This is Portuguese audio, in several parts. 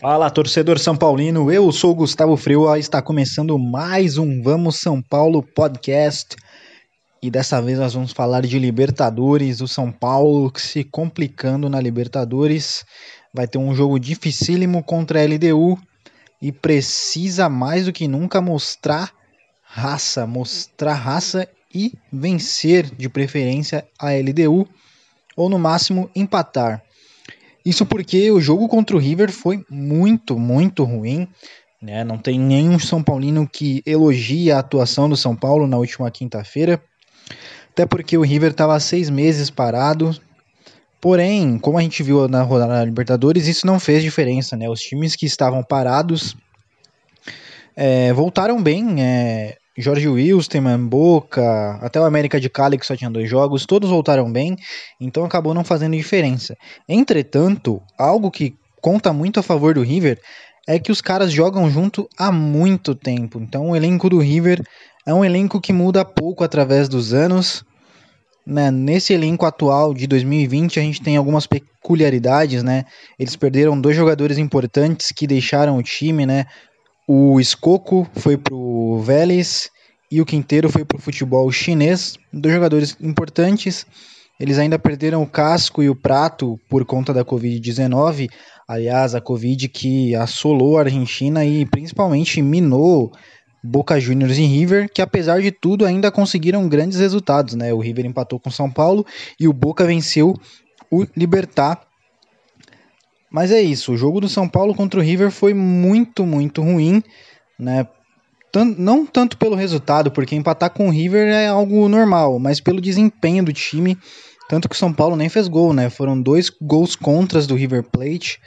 Fala, torcedor São Paulino. Eu sou Gustavo Freua. Está começando mais um Vamos São Paulo podcast. E dessa vez nós vamos falar de Libertadores. O São Paulo se complicando na Libertadores. Vai ter um jogo dificílimo contra a LDU e precisa mais do que nunca mostrar raça, mostrar raça e vencer de preferência a LDU ou no máximo empatar. Isso porque o jogo contra o River foi muito, muito ruim. Né? Não tem nenhum São Paulino que elogie a atuação do São Paulo na última quinta-feira. Até porque o River estava seis meses parado. Porém, como a gente viu na rodada da Libertadores, isso não fez diferença. Né? Os times que estavam parados é, voltaram bem. É, Jorge Wilstermann, Boca, até o América de Cali, que só tinha dois jogos, todos voltaram bem, então acabou não fazendo diferença. Entretanto, algo que conta muito a favor do River é que os caras jogam junto há muito tempo. Então o elenco do River é um elenco que muda pouco através dos anos. Né? Nesse elenco atual de 2020 a gente tem algumas peculiaridades, né? Eles perderam dois jogadores importantes que deixaram o time, né? O Escoco foi pro Vélez e o Quinteiro foi pro futebol chinês. Dois jogadores importantes. Eles ainda perderam o casco e o prato por conta da Covid-19. Aliás, a Covid que assolou a Argentina e principalmente minou Boca Juniors e River, que apesar de tudo ainda conseguiram grandes resultados. Né? O River empatou com São Paulo e o Boca venceu o Libertar mas é isso, o jogo do São Paulo contra o River foi muito, muito ruim, né? não tanto pelo resultado, porque empatar com o River é algo normal, mas pelo desempenho do time, tanto que o São Paulo nem fez gol, né? Foram dois gols contras do River Plate.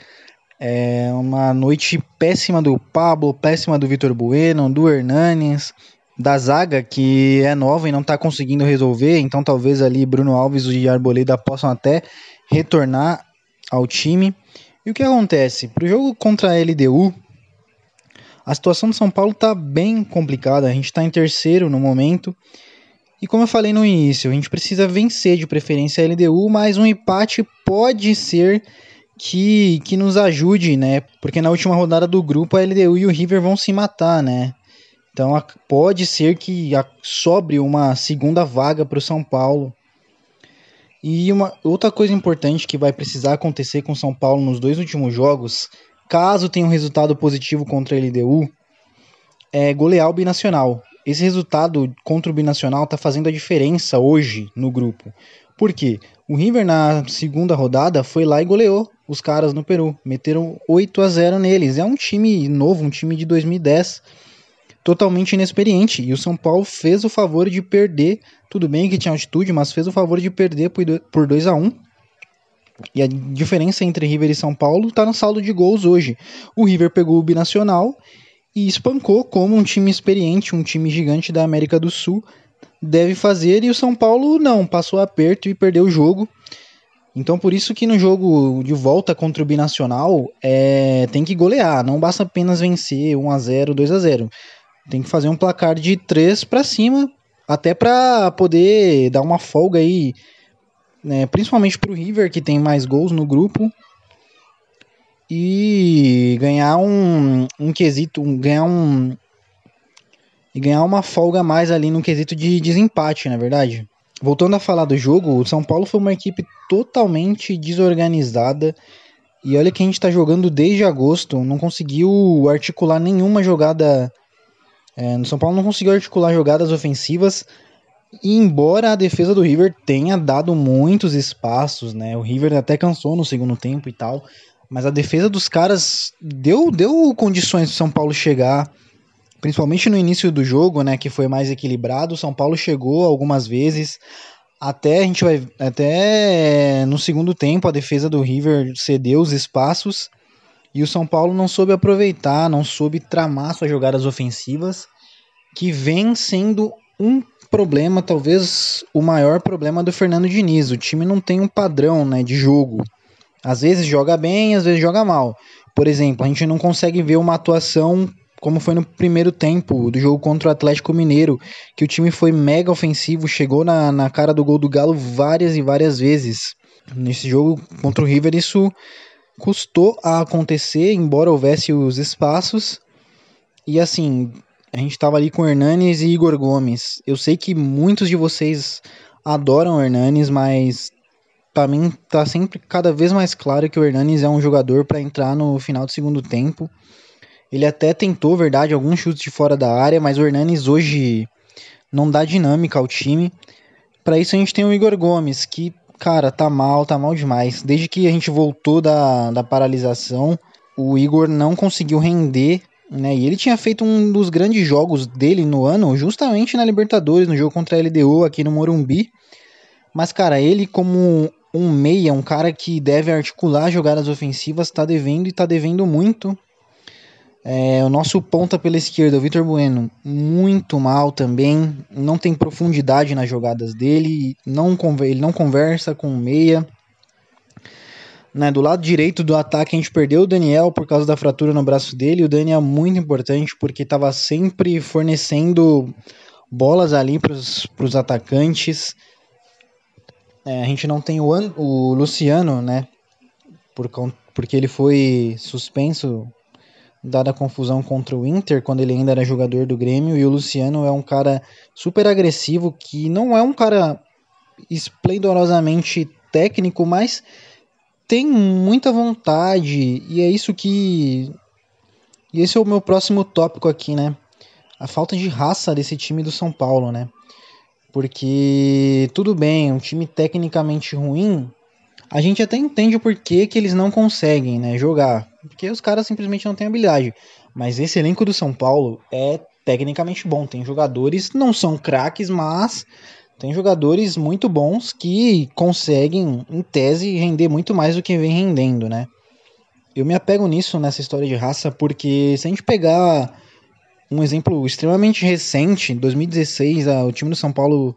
É uma noite péssima do Pablo, péssima do Vitor Bueno, do Hernanes, da zaga que é nova e não está conseguindo resolver, então talvez ali Bruno Alves e Arboleda possam até retornar ao time. E o que acontece? Para o jogo contra a LDU, a situação do São Paulo está bem complicada. A gente está em terceiro no momento. E como eu falei no início, a gente precisa vencer de preferência a LDU, mas um empate pode ser que, que nos ajude, né? Porque na última rodada do grupo a LDU e o River vão se matar, né? Então pode ser que sobre uma segunda vaga para o São Paulo. E uma outra coisa importante que vai precisar acontecer com São Paulo nos dois últimos jogos, caso tenha um resultado positivo contra a LDU, é golear o Binacional. Esse resultado contra o Binacional está fazendo a diferença hoje no grupo. Por quê? O River na segunda rodada foi lá e goleou os caras no Peru. Meteram 8 a 0 neles. É um time novo, um time de 2010 totalmente inexperiente. E o São Paulo fez o favor de perder. Tudo bem que tinha altitude, mas fez o favor de perder por 2 a 1 E a diferença entre River e São Paulo está no saldo de gols hoje. O River pegou o Binacional e espancou como um time experiente, um time gigante da América do Sul deve fazer. E o São Paulo não, passou aperto e perdeu o jogo. Então por isso que no jogo de volta contra o Binacional é, tem que golear, não basta apenas vencer 1 a 0, 2 a 0. Tem que fazer um placar de 3 para cima, até para poder dar uma folga aí, né, principalmente pro River, que tem mais gols no grupo. E ganhar um, um quesito, um, ganhar um. E ganhar uma folga mais ali no quesito de desempate, na é verdade. Voltando a falar do jogo, o São Paulo foi uma equipe totalmente desorganizada. E olha que a gente está jogando desde agosto, não conseguiu articular nenhuma jogada é, no São Paulo não conseguiu articular jogadas ofensivas. E embora a defesa do River tenha dado muitos espaços, né? O River até cansou no segundo tempo e tal. Mas a defesa dos caras deu, deu condições para São Paulo chegar, principalmente no início do jogo, né? Que foi mais equilibrado. O São Paulo chegou algumas vezes. Até a gente vai. Até no segundo tempo a defesa do River cedeu os espaços. E o São Paulo não soube aproveitar, não soube tramar suas jogadas ofensivas, que vem sendo um problema, talvez o maior problema do Fernando Diniz. O time não tem um padrão né, de jogo. Às vezes joga bem, às vezes joga mal. Por exemplo, a gente não consegue ver uma atuação como foi no primeiro tempo do jogo contra o Atlético Mineiro, que o time foi mega ofensivo, chegou na, na cara do gol do Galo várias e várias vezes. Nesse jogo contra o River, isso custou a acontecer, embora houvesse os espaços. E assim, a gente estava ali com Hernanes e Igor Gomes. Eu sei que muitos de vocês adoram o Hernanes, mas para mim tá sempre cada vez mais claro que o Hernanes é um jogador para entrar no final do segundo tempo. Ele até tentou, verdade, alguns chutes de fora da área, mas o Hernanes hoje não dá dinâmica ao time. Para isso a gente tem o Igor Gomes, que, cara, tá mal, tá mal demais. Desde que a gente voltou da, da paralisação, o Igor não conseguiu render, né? E ele tinha feito um dos grandes jogos dele no ano, justamente na Libertadores, no jogo contra a LDU aqui no Morumbi. Mas, cara, ele como um meia, um cara que deve articular jogadas ofensivas, tá devendo e tá devendo muito. É, o nosso ponta pela esquerda, o Vitor Bueno, muito mal também. Não tem profundidade nas jogadas dele. Não, ele não conversa com o meia. Né, do lado direito do ataque, a gente perdeu o Daniel por causa da fratura no braço dele. O Daniel é muito importante porque estava sempre fornecendo bolas ali para os atacantes. É, a gente não tem o, o Luciano, né? Por, porque ele foi suspenso dada a confusão contra o Inter, quando ele ainda era jogador do Grêmio, e o Luciano é um cara super agressivo, que não é um cara esplendorosamente técnico, mas tem muita vontade, e é isso que. E esse é o meu próximo tópico aqui, né? A falta de raça desse time do São Paulo, né? Porque tudo bem, um time tecnicamente ruim, a gente até entende o porquê que eles não conseguem, né, jogar. Porque os caras simplesmente não têm habilidade. Mas esse elenco do São Paulo é tecnicamente bom. Tem jogadores, não são craques, mas tem jogadores muito bons que conseguem, em tese, render muito mais do que vem rendendo, né? Eu me apego nisso, nessa história de raça, porque se a gente pegar um exemplo extremamente recente, 2016, o time do São Paulo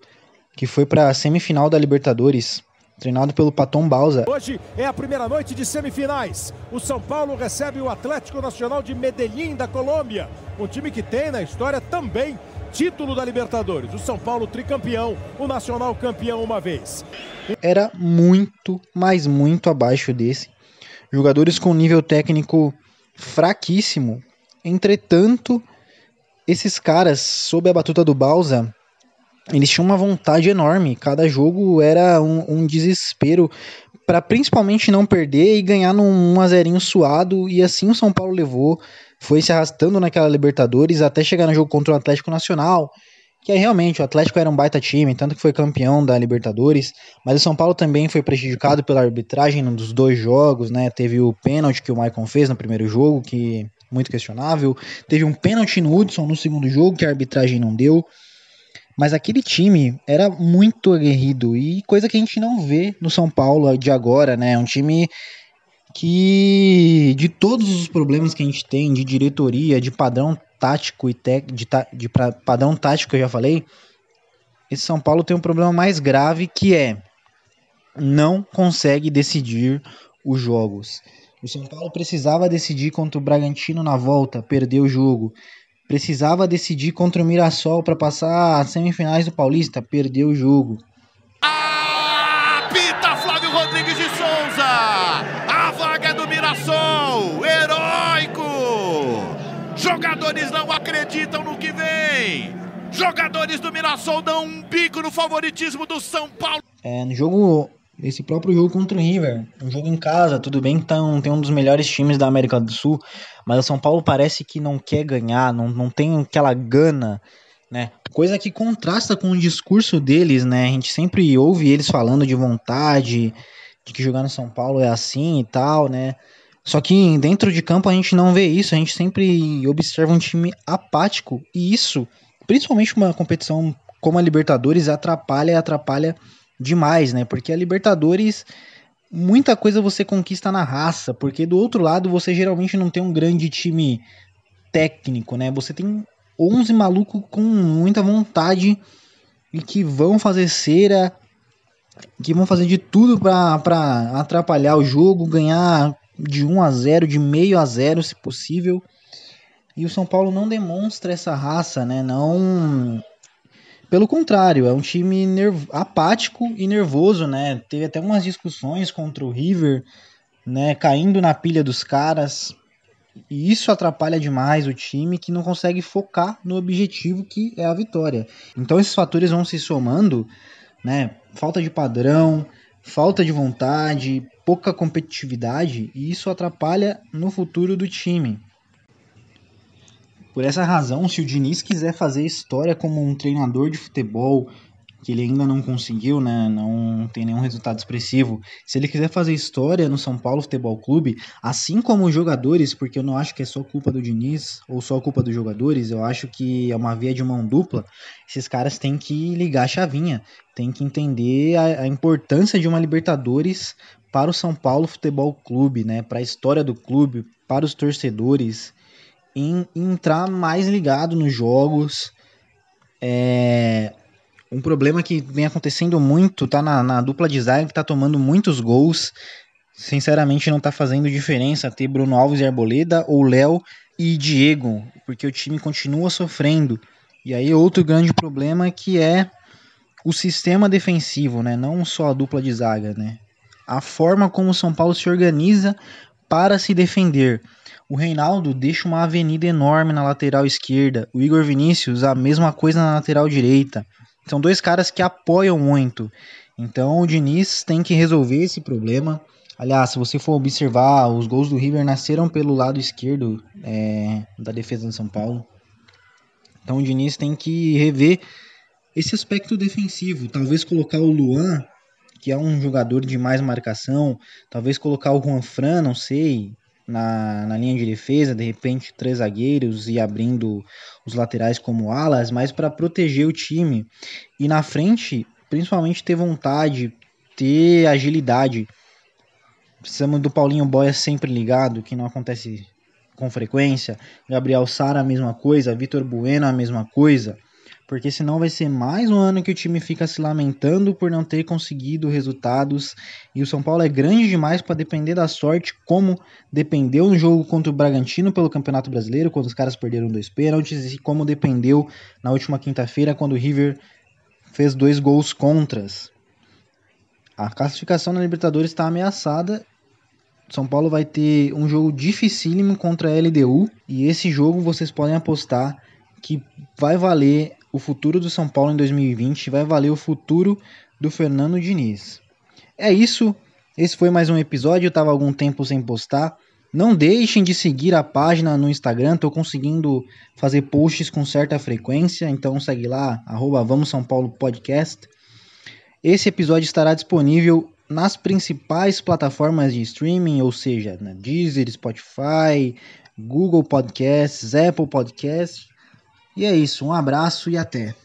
que foi para a semifinal da Libertadores, treinado pelo Paton Balsa. Hoje é a primeira noite de semifinais. O São Paulo recebe o Atlético Nacional de Medellín, da Colômbia. Um time que tem na história também título da Libertadores. O São Paulo tricampeão, o Nacional campeão uma vez. Era muito, mas muito abaixo desse. Jogadores com nível técnico fraquíssimo. Entretanto, esses caras, sob a batuta do Balsa, eles tinham uma vontade enorme. Cada jogo era um, um desespero para principalmente não perder e ganhar num 1 a 0 suado. E assim o São Paulo levou, foi se arrastando naquela Libertadores até chegar no jogo contra o Atlético Nacional. Que aí realmente o Atlético era um baita time, tanto que foi campeão da Libertadores, mas o São Paulo também foi prejudicado pela arbitragem nos dois jogos, né? Teve o pênalti que o Maicon fez no primeiro jogo, que muito questionável. Teve um pênalti no Hudson no segundo jogo, que a arbitragem não deu. Mas aquele time era muito aguerrido e coisa que a gente não vê no São Paulo de agora, né? É um time que de todos os problemas que a gente tem de diretoria, de padrão tático e tec, de, de pra, padrão tático que eu já falei, esse São Paulo tem um problema mais grave que é não consegue decidir os jogos. O São Paulo precisava decidir contra o Bragantino na volta, perdeu o jogo. Precisava decidir contra o Mirassol para passar as semifinais do Paulista, perdeu o jogo. Apita Flávio Rodrigues de Souza! A vaga é do Mirassol! Heróico! Jogadores não acreditam no que vem! Jogadores do Mirassol dão um bico no favoritismo do São Paulo! É, no jogo esse próprio jogo contra o River, um jogo em casa, tudo bem que tão, tem um dos melhores times da América do Sul, mas o São Paulo parece que não quer ganhar, não, não tem aquela gana, né? Coisa que contrasta com o discurso deles, né? A gente sempre ouve eles falando de vontade, de que jogar no São Paulo é assim e tal, né? Só que dentro de campo a gente não vê isso, a gente sempre observa um time apático, e isso, principalmente uma competição como a Libertadores, atrapalha e atrapalha demais, né? Porque a Libertadores, muita coisa você conquista na raça, porque do outro lado você geralmente não tem um grande time técnico, né? Você tem 11 malucos com muita vontade e que vão fazer cera, que vão fazer de tudo para atrapalhar o jogo, ganhar de 1 a 0, de meio a 0, se possível. E o São Paulo não demonstra essa raça, né? Não pelo contrário, é um time apático e nervoso, né? Teve até umas discussões contra o River né, caindo na pilha dos caras. E isso atrapalha demais o time que não consegue focar no objetivo que é a vitória. Então esses fatores vão se somando, né? Falta de padrão, falta de vontade, pouca competitividade, e isso atrapalha no futuro do time. Por essa razão, se o Diniz quiser fazer história como um treinador de futebol, que ele ainda não conseguiu, né, não tem nenhum resultado expressivo, se ele quiser fazer história no São Paulo Futebol Clube, assim como os jogadores, porque eu não acho que é só culpa do Diniz ou só culpa dos jogadores, eu acho que é uma via de mão dupla, esses caras têm que ligar a chavinha, têm que entender a, a importância de uma Libertadores para o São Paulo Futebol Clube, né, para a história do clube, para os torcedores, em, entrar mais ligado nos jogos. É, um problema que vem acontecendo muito tá na, na dupla de zaga que tá tomando muitos gols. Sinceramente, não tá fazendo diferença ter Bruno Alves e Arboleda ou Léo e Diego, porque o time continua sofrendo. E aí, outro grande problema que é o sistema defensivo, né? Não só a dupla de zaga, né? A forma como o São Paulo se organiza para se defender. O Reinaldo deixa uma avenida enorme na lateral esquerda. O Igor Vinícius, a mesma coisa na lateral direita. São dois caras que apoiam muito. Então o Diniz tem que resolver esse problema. Aliás, se você for observar, os gols do River nasceram pelo lado esquerdo é, da defesa de São Paulo. Então o Diniz tem que rever esse aspecto defensivo. Talvez colocar o Luan, que é um jogador de mais marcação. Talvez colocar o Juan Fran, não sei na, na linha de defesa, de repente três zagueiros e abrindo os laterais como alas, mas para proteger o time. E na frente, principalmente ter vontade, ter agilidade. Precisamos do Paulinho Boia sempre ligado, que não acontece com frequência. Gabriel Sara a mesma coisa, Vitor Bueno a mesma coisa porque senão vai ser mais um ano que o time fica se lamentando por não ter conseguido resultados. E o São Paulo é grande demais para depender da sorte, como dependeu no jogo contra o Bragantino pelo Campeonato Brasileiro, quando os caras perderam dois pênaltis, e como dependeu na última quinta-feira, quando o River fez dois gols contras. A classificação na Libertadores está ameaçada. São Paulo vai ter um jogo dificílimo contra a LDU e esse jogo vocês podem apostar que vai valer o futuro do São Paulo em 2020, vai valer o futuro do Fernando Diniz. É isso. Esse foi mais um episódio. Eu estava algum tempo sem postar. Não deixem de seguir a página no Instagram. Estou conseguindo fazer posts com certa frequência. Então segue lá, arroba Vamos São Paulo Podcast. Esse episódio estará disponível nas principais plataformas de streaming, ou seja, na Deezer, Spotify, Google Podcasts, Apple Podcasts e é isso, um abraço e até.